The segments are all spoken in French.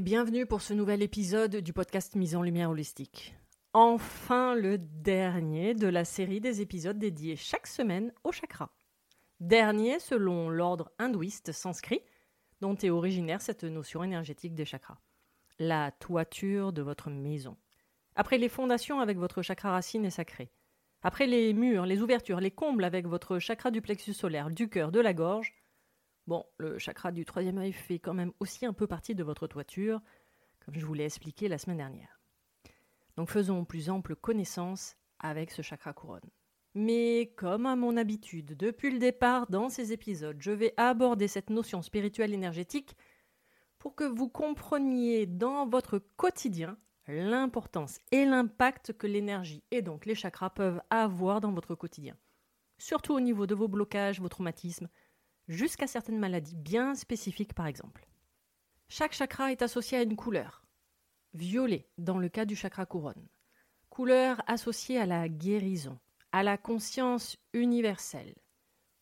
Et bienvenue pour ce nouvel épisode du podcast Mise en Lumière Holistique. Enfin le dernier de la série des épisodes dédiés chaque semaine au chakra. Dernier selon l'ordre hindouiste sanskrit dont est originaire cette notion énergétique des chakras. La toiture de votre maison. Après les fondations avec votre chakra racine et sacré. Après les murs, les ouvertures, les combles avec votre chakra du plexus solaire, du cœur, de la gorge, Bon, le chakra du troisième œil fait quand même aussi un peu partie de votre toiture, comme je vous l'ai expliqué la semaine dernière. Donc faisons plus ample connaissance avec ce chakra couronne. Mais comme à mon habitude, depuis le départ dans ces épisodes, je vais aborder cette notion spirituelle énergétique pour que vous compreniez dans votre quotidien l'importance et l'impact que l'énergie et donc les chakras peuvent avoir dans votre quotidien. Surtout au niveau de vos blocages, vos traumatismes, jusqu'à certaines maladies bien spécifiques par exemple. Chaque chakra est associé à une couleur. Violet dans le cas du chakra couronne. Couleur associée à la guérison, à la conscience universelle,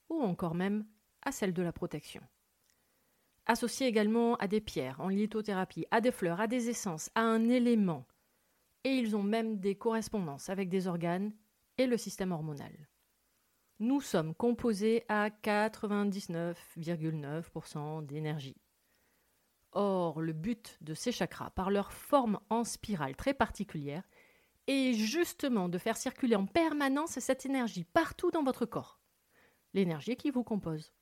ou encore même à celle de la protection. Associé également à des pierres en lithothérapie, à des fleurs, à des essences, à un élément. Et ils ont même des correspondances avec des organes et le système hormonal nous sommes composés à 99,9% d'énergie. Or, le but de ces chakras, par leur forme en spirale très particulière, est justement de faire circuler en permanence cette énergie partout dans votre corps, l'énergie qui vous compose.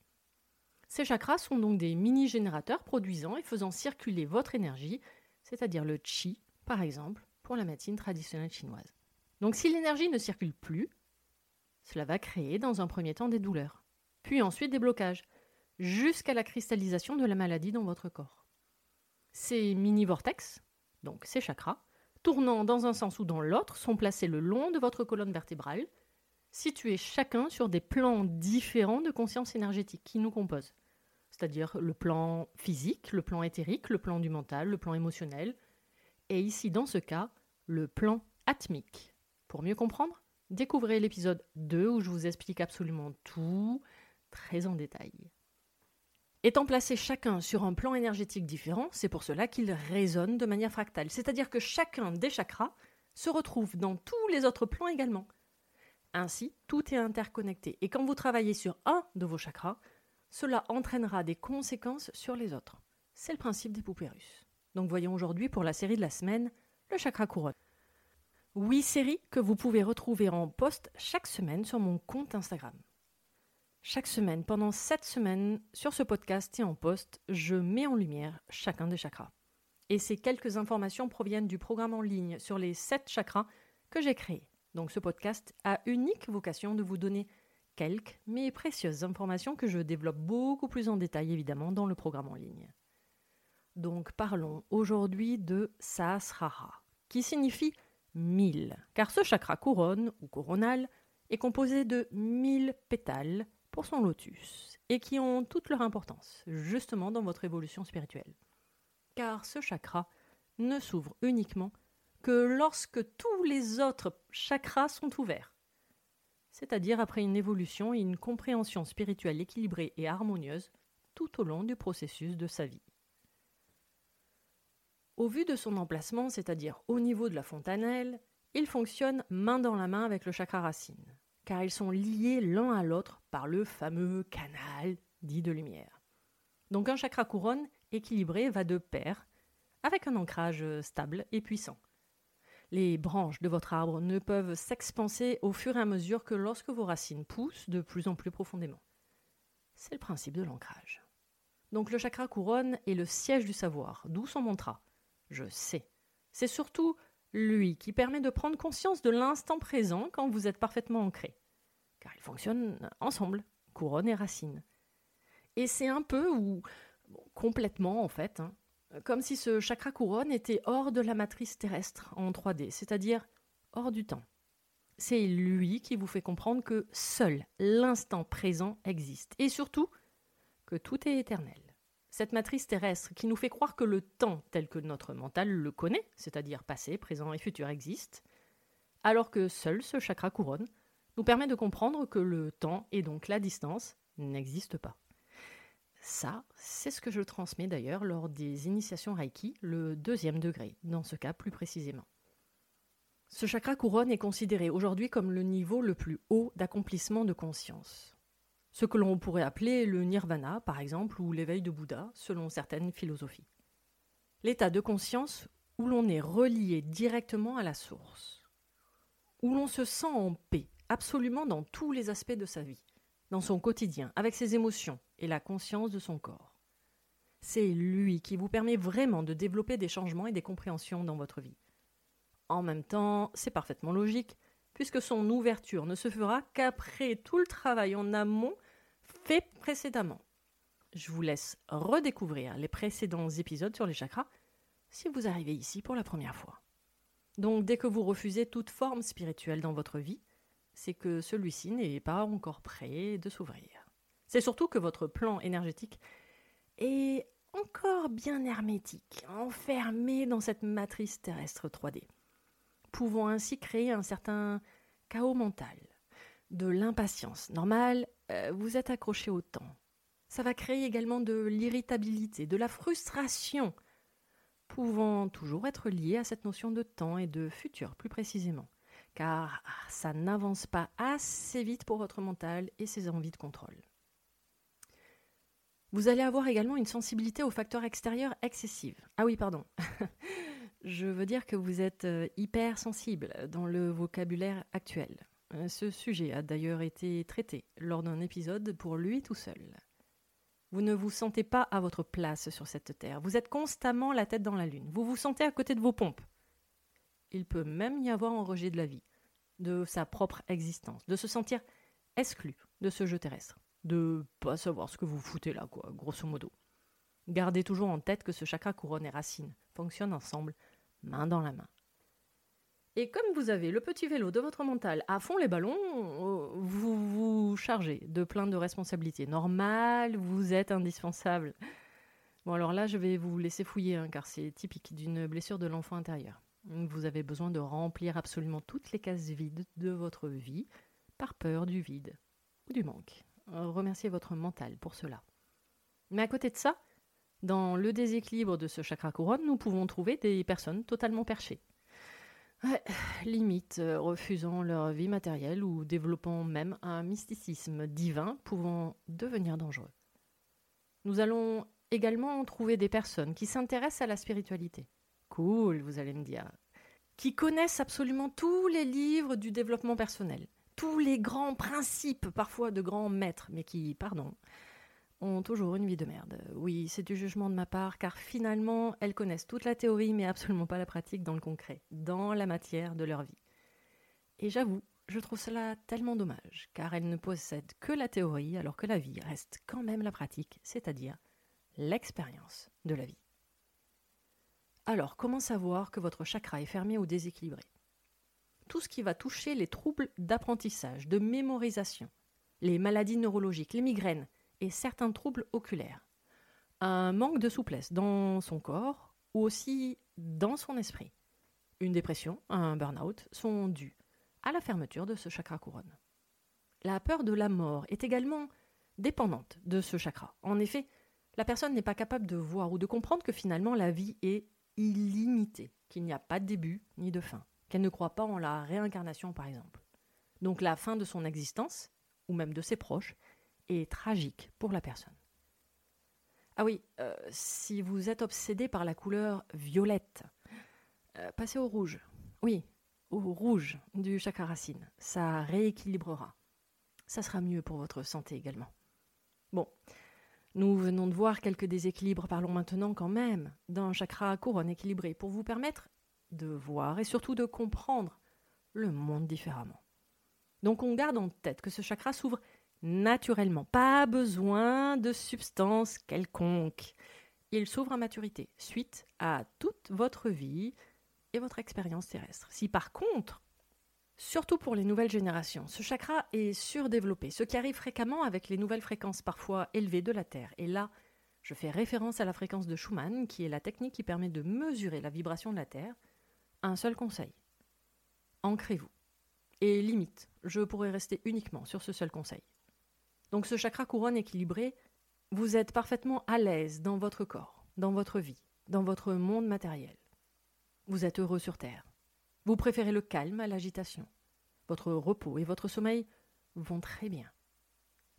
Ces chakras sont donc des mini-générateurs produisant et faisant circuler votre énergie, c'est-à-dire le chi, par exemple, pour la médecine traditionnelle chinoise. Donc si l'énergie ne circule plus, cela va créer dans un premier temps des douleurs, puis ensuite des blocages, jusqu'à la cristallisation de la maladie dans votre corps. Ces mini-vortex, donc ces chakras, tournant dans un sens ou dans l'autre, sont placés le long de votre colonne vertébrale, situés chacun sur des plans différents de conscience énergétique qui nous composent, c'est-à-dire le plan physique, le plan éthérique, le plan du mental, le plan émotionnel, et ici dans ce cas, le plan atmique. Pour mieux comprendre, Découvrez l'épisode 2 où je vous explique absolument tout, très en détail. Étant placés chacun sur un plan énergétique différent, c'est pour cela qu'ils résonnent de manière fractale, c'est-à-dire que chacun des chakras se retrouve dans tous les autres plans également. Ainsi, tout est interconnecté, et quand vous travaillez sur un de vos chakras, cela entraînera des conséquences sur les autres. C'est le principe des poupées russes. Donc voyons aujourd'hui pour la série de la semaine le chakra couronne. Oui série que vous pouvez retrouver en post chaque semaine sur mon compte Instagram. Chaque semaine, pendant 7 semaines, sur ce podcast et en post, je mets en lumière chacun des chakras. Et ces quelques informations proviennent du programme en ligne sur les 7 chakras que j'ai créé. Donc ce podcast a unique vocation de vous donner quelques mais précieuses informations que je développe beaucoup plus en détail évidemment dans le programme en ligne. Donc parlons aujourd'hui de Sahasrara, qui signifie car ce chakra couronne ou coronal est composé de mille pétales pour son lotus, et qui ont toute leur importance, justement dans votre évolution spirituelle. Car ce chakra ne s'ouvre uniquement que lorsque tous les autres chakras sont ouverts, c'est-à-dire après une évolution et une compréhension spirituelle équilibrée et harmonieuse tout au long du processus de sa vie. Au vu de son emplacement, c'est-à-dire au niveau de la fontanelle, il fonctionne main dans la main avec le chakra racine car ils sont liés l'un à l'autre par le fameux canal dit de lumière. Donc un chakra couronne équilibré va de pair avec un ancrage stable et puissant. Les branches de votre arbre ne peuvent s'expanser au fur et à mesure que lorsque vos racines poussent de plus en plus profondément. C'est le principe de l'ancrage. Donc le chakra couronne est le siège du savoir, d'où son mantra. Je sais. C'est surtout lui qui permet de prendre conscience de l'instant présent quand vous êtes parfaitement ancré. Car ils fonctionnent ensemble, couronne et racine. Et c'est un peu, ou complètement en fait, hein, comme si ce chakra couronne était hors de la matrice terrestre en 3D, c'est-à-dire hors du temps. C'est lui qui vous fait comprendre que seul l'instant présent existe, et surtout que tout est éternel. Cette matrice terrestre qui nous fait croire que le temps tel que notre mental le connaît, c'est-à-dire passé, présent et futur, existe, alors que seul ce chakra couronne nous permet de comprendre que le temps et donc la distance n'existent pas. Ça, c'est ce que je transmets d'ailleurs lors des initiations Reiki, le deuxième degré, dans ce cas plus précisément. Ce chakra couronne est considéré aujourd'hui comme le niveau le plus haut d'accomplissement de conscience ce que l'on pourrait appeler le nirvana, par exemple, ou l'éveil de Bouddha, selon certaines philosophies. L'état de conscience où l'on est relié directement à la source, où l'on se sent en paix, absolument dans tous les aspects de sa vie, dans son quotidien, avec ses émotions et la conscience de son corps. C'est lui qui vous permet vraiment de développer des changements et des compréhensions dans votre vie. En même temps, c'est parfaitement logique, puisque son ouverture ne se fera qu'après tout le travail en amont fait précédemment. Je vous laisse redécouvrir les précédents épisodes sur les chakras si vous arrivez ici pour la première fois. Donc dès que vous refusez toute forme spirituelle dans votre vie, c'est que celui-ci n'est pas encore prêt de s'ouvrir. C'est surtout que votre plan énergétique est encore bien hermétique, enfermé dans cette matrice terrestre 3D, pouvant ainsi créer un certain chaos mental, de l'impatience normale euh, vous êtes accroché au temps. Ça va créer également de l'irritabilité, de la frustration, pouvant toujours être lié à cette notion de temps et de futur plus précisément, car ça n'avance pas assez vite pour votre mental et ses envies de contrôle. Vous allez avoir également une sensibilité aux facteurs extérieurs excessive. Ah oui, pardon. Je veux dire que vous êtes euh, hyper sensible dans le vocabulaire actuel. Euh, ce sujet a d'ailleurs été traité lors d'un épisode pour lui tout seul. Vous ne vous sentez pas à votre place sur cette terre. Vous êtes constamment la tête dans la lune. Vous vous sentez à côté de vos pompes. Il peut même y avoir un rejet de la vie, de sa propre existence, de se sentir exclu de ce jeu terrestre, de pas savoir ce que vous foutez là, quoi, grosso modo. Gardez toujours en tête que ce chakra couronne et racine fonctionnent ensemble, main dans la main. Et comme vous avez le petit vélo de votre mental à fond les ballons, euh, vous vous chargez de plein de responsabilités. Normal, vous êtes indispensable. Bon alors là, je vais vous laisser fouiller, hein, car c'est typique d'une blessure de l'enfant intérieur. Vous avez besoin de remplir absolument toutes les cases vides de votre vie par peur du vide ou du manque. Remerciez votre mental pour cela. Mais à côté de ça, dans le déséquilibre de ce chakra couronne, nous pouvons trouver des personnes totalement perchées limite, euh, refusant leur vie matérielle ou développant même un mysticisme divin pouvant devenir dangereux. Nous allons également trouver des personnes qui s'intéressent à la spiritualité. Cool, vous allez me dire. Qui connaissent absolument tous les livres du développement personnel. tous les grands principes, parfois de grands maîtres, mais qui, pardon, ont toujours une vie de merde. Oui, c'est du jugement de ma part, car finalement, elles connaissent toute la théorie, mais absolument pas la pratique dans le concret, dans la matière de leur vie. Et j'avoue, je trouve cela tellement dommage, car elles ne possèdent que la théorie, alors que la vie reste quand même la pratique, c'est-à-dire l'expérience de la vie. Alors, comment savoir que votre chakra est fermé ou déséquilibré? Tout ce qui va toucher les troubles d'apprentissage, de mémorisation, les maladies neurologiques, les migraines, et certains troubles oculaires. Un manque de souplesse dans son corps ou aussi dans son esprit. Une dépression, un burn-out sont dus à la fermeture de ce chakra couronne. La peur de la mort est également dépendante de ce chakra. En effet, la personne n'est pas capable de voir ou de comprendre que finalement la vie est illimitée, qu'il n'y a pas de début ni de fin, qu'elle ne croit pas en la réincarnation par exemple. Donc la fin de son existence, ou même de ses proches, et tragique pour la personne. Ah oui, euh, si vous êtes obsédé par la couleur violette, euh, passez au rouge. Oui, au rouge du chakra racine. Ça rééquilibrera. Ça sera mieux pour votre santé également. Bon, nous venons de voir quelques déséquilibres. Parlons maintenant quand même d'un chakra couronne équilibré pour vous permettre de voir et surtout de comprendre le monde différemment. Donc on garde en tête que ce chakra s'ouvre naturellement. Pas besoin de substance quelconque. Il s'ouvre à maturité, suite à toute votre vie et votre expérience terrestre. Si par contre, surtout pour les nouvelles générations, ce chakra est surdéveloppé, ce qui arrive fréquemment avec les nouvelles fréquences parfois élevées de la Terre, et là, je fais référence à la fréquence de Schumann, qui est la technique qui permet de mesurer la vibration de la Terre, un seul conseil. Ancrez-vous. Et limite, je pourrais rester uniquement sur ce seul conseil. Donc ce chakra couronne équilibré, vous êtes parfaitement à l'aise dans votre corps, dans votre vie, dans votre monde matériel. Vous êtes heureux sur Terre. Vous préférez le calme à l'agitation. Votre repos et votre sommeil vont très bien.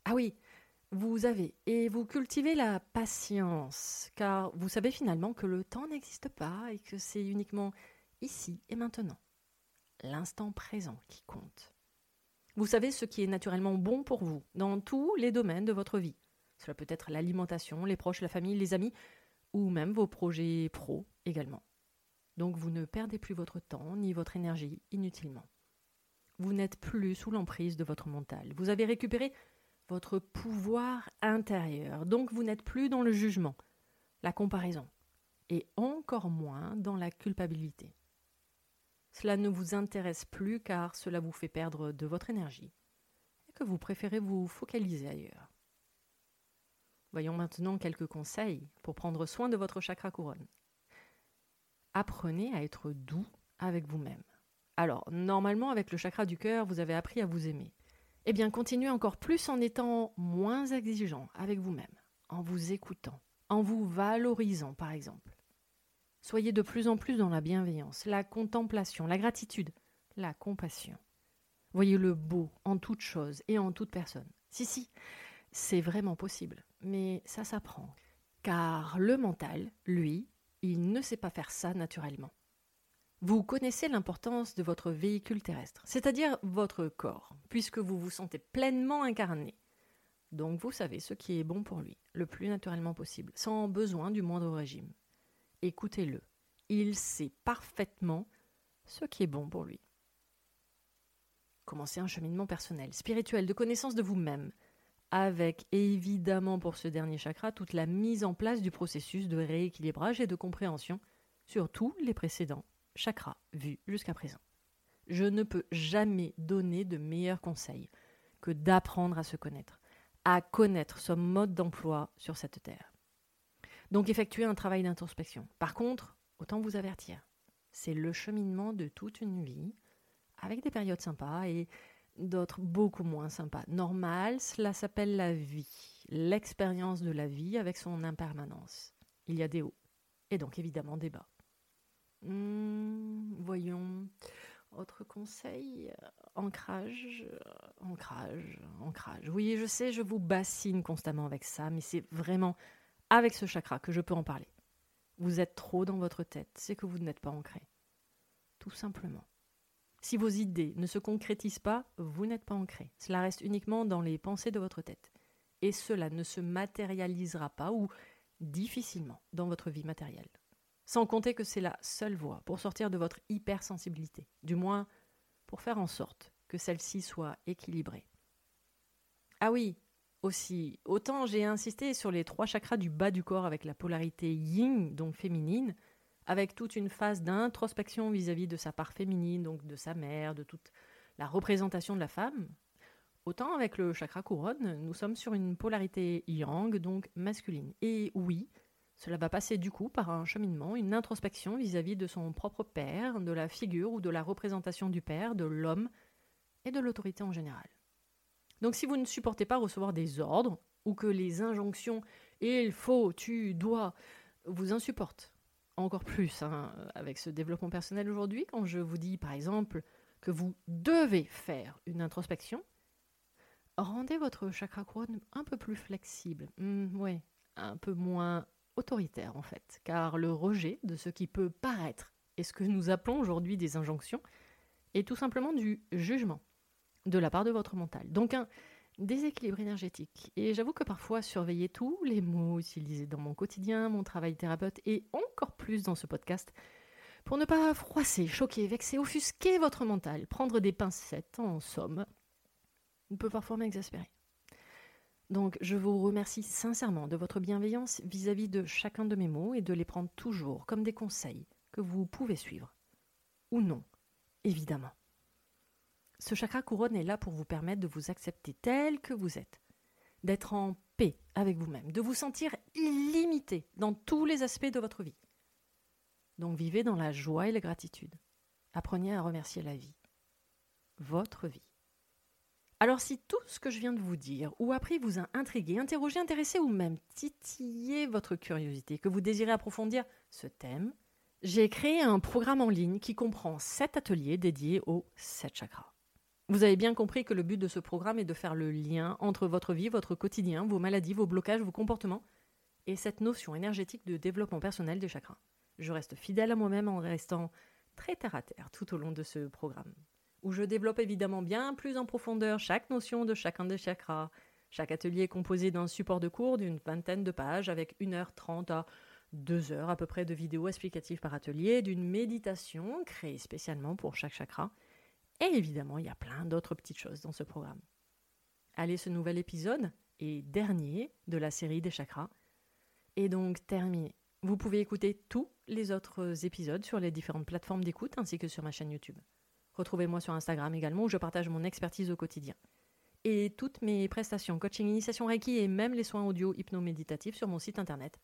Ah oui, vous avez et vous cultivez la patience, car vous savez finalement que le temps n'existe pas et que c'est uniquement ici et maintenant, l'instant présent qui compte. Vous savez ce qui est naturellement bon pour vous dans tous les domaines de votre vie. Cela peut être l'alimentation, les proches, la famille, les amis, ou même vos projets pro également. Donc vous ne perdez plus votre temps ni votre énergie inutilement. Vous n'êtes plus sous l'emprise de votre mental. Vous avez récupéré votre pouvoir intérieur. Donc vous n'êtes plus dans le jugement, la comparaison, et encore moins dans la culpabilité. Cela ne vous intéresse plus car cela vous fait perdre de votre énergie et que vous préférez vous focaliser ailleurs. Voyons maintenant quelques conseils pour prendre soin de votre chakra couronne. Apprenez à être doux avec vous-même. Alors, normalement, avec le chakra du cœur, vous avez appris à vous aimer. Eh bien, continuez encore plus en étant moins exigeant avec vous-même, en vous écoutant, en vous valorisant, par exemple. Soyez de plus en plus dans la bienveillance, la contemplation, la gratitude, la compassion. Voyez le beau en toute chose et en toute personne. Si, si, c'est vraiment possible, mais ça s'apprend. Car le mental, lui, il ne sait pas faire ça naturellement. Vous connaissez l'importance de votre véhicule terrestre, c'est-à-dire votre corps, puisque vous vous sentez pleinement incarné. Donc vous savez ce qui est bon pour lui, le plus naturellement possible, sans besoin du moindre régime écoutez-le. Il sait parfaitement ce qui est bon pour lui. Commencez un cheminement personnel, spirituel, de connaissance de vous-même, avec évidemment pour ce dernier chakra toute la mise en place du processus de rééquilibrage et de compréhension sur tous les précédents chakras vus jusqu'à présent. Je ne peux jamais donner de meilleurs conseils que d'apprendre à se connaître, à connaître son mode d'emploi sur cette terre. Donc effectuez un travail d'introspection. Par contre, autant vous avertir, c'est le cheminement de toute une vie, avec des périodes sympas et d'autres beaucoup moins sympas. Normal, cela s'appelle la vie, l'expérience de la vie avec son impermanence. Il y a des hauts et donc évidemment des bas. Hmm, voyons. Autre conseil, ancrage, ancrage, ancrage. Oui, je sais, je vous bassine constamment avec ça, mais c'est vraiment avec ce chakra que je peux en parler. Vous êtes trop dans votre tête, c'est que vous n'êtes pas ancré. Tout simplement. Si vos idées ne se concrétisent pas, vous n'êtes pas ancré. Cela reste uniquement dans les pensées de votre tête. Et cela ne se matérialisera pas ou difficilement dans votre vie matérielle. Sans compter que c'est la seule voie pour sortir de votre hypersensibilité, du moins pour faire en sorte que celle-ci soit équilibrée. Ah oui, aussi, autant j'ai insisté sur les trois chakras du bas du corps avec la polarité yin, donc féminine, avec toute une phase d'introspection vis-à-vis de sa part féminine, donc de sa mère, de toute la représentation de la femme, autant avec le chakra couronne, nous sommes sur une polarité yang, donc masculine. Et oui, cela va passer du coup par un cheminement, une introspection vis-à-vis de son propre père, de la figure ou de la représentation du père, de l'homme et de l'autorité en général. Donc si vous ne supportez pas recevoir des ordres, ou que les injonctions il faut, tu dois vous insupportent, encore plus hein, avec ce développement personnel aujourd'hui, quand je vous dis par exemple que vous devez faire une introspection, rendez votre chakra couronne un peu plus flexible, hmm, ouais, un peu moins autoritaire en fait, car le rejet de ce qui peut paraître et ce que nous appelons aujourd'hui des injonctions est tout simplement du jugement de la part de votre mental. Donc un déséquilibre énergétique. Et j'avoue que parfois surveiller tous les mots utilisés dans mon quotidien, mon travail thérapeute et encore plus dans ce podcast, pour ne pas froisser, choquer, vexer, offusquer votre mental, prendre des pincettes en somme, peut parfois m'exaspérer. Donc je vous remercie sincèrement de votre bienveillance vis-à-vis de chacun de mes mots et de les prendre toujours comme des conseils que vous pouvez suivre. Ou non, évidemment. Ce chakra couronne est là pour vous permettre de vous accepter tel que vous êtes, d'être en paix avec vous-même, de vous sentir illimité dans tous les aspects de votre vie. Donc vivez dans la joie et la gratitude. Apprenez à remercier la vie, votre vie. Alors si tout ce que je viens de vous dire ou appris vous a intrigué, interrogé, intéressé ou même titillé votre curiosité, que vous désirez approfondir ce thème, j'ai créé un programme en ligne qui comprend sept ateliers dédiés aux sept chakras. Vous avez bien compris que le but de ce programme est de faire le lien entre votre vie, votre quotidien, vos maladies, vos blocages, vos comportements et cette notion énergétique de développement personnel des chakras. Je reste fidèle à moi-même en restant très terre à terre tout au long de ce programme, où je développe évidemment bien plus en profondeur chaque notion de chacun des chakras. Chaque atelier est composé d'un support de cours d'une vingtaine de pages avec 1h30 à 2 heures à peu près de vidéos explicatives par atelier, d'une méditation créée spécialement pour chaque chakra et évidemment, il y a plein d'autres petites choses dans ce programme. Allez, ce nouvel épisode est dernier de la série des chakras est donc terminé. Vous pouvez écouter tous les autres épisodes sur les différentes plateformes d'écoute ainsi que sur ma chaîne YouTube. Retrouvez-moi sur Instagram également où je partage mon expertise au quotidien. Et toutes mes prestations, coaching, initiation Reiki et même les soins audio hypno-méditatifs sur mon site internet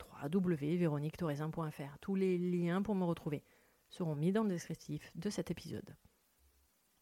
www.véroniquetorezin.fr. Tous les liens pour me retrouver seront mis dans le descriptif de cet épisode.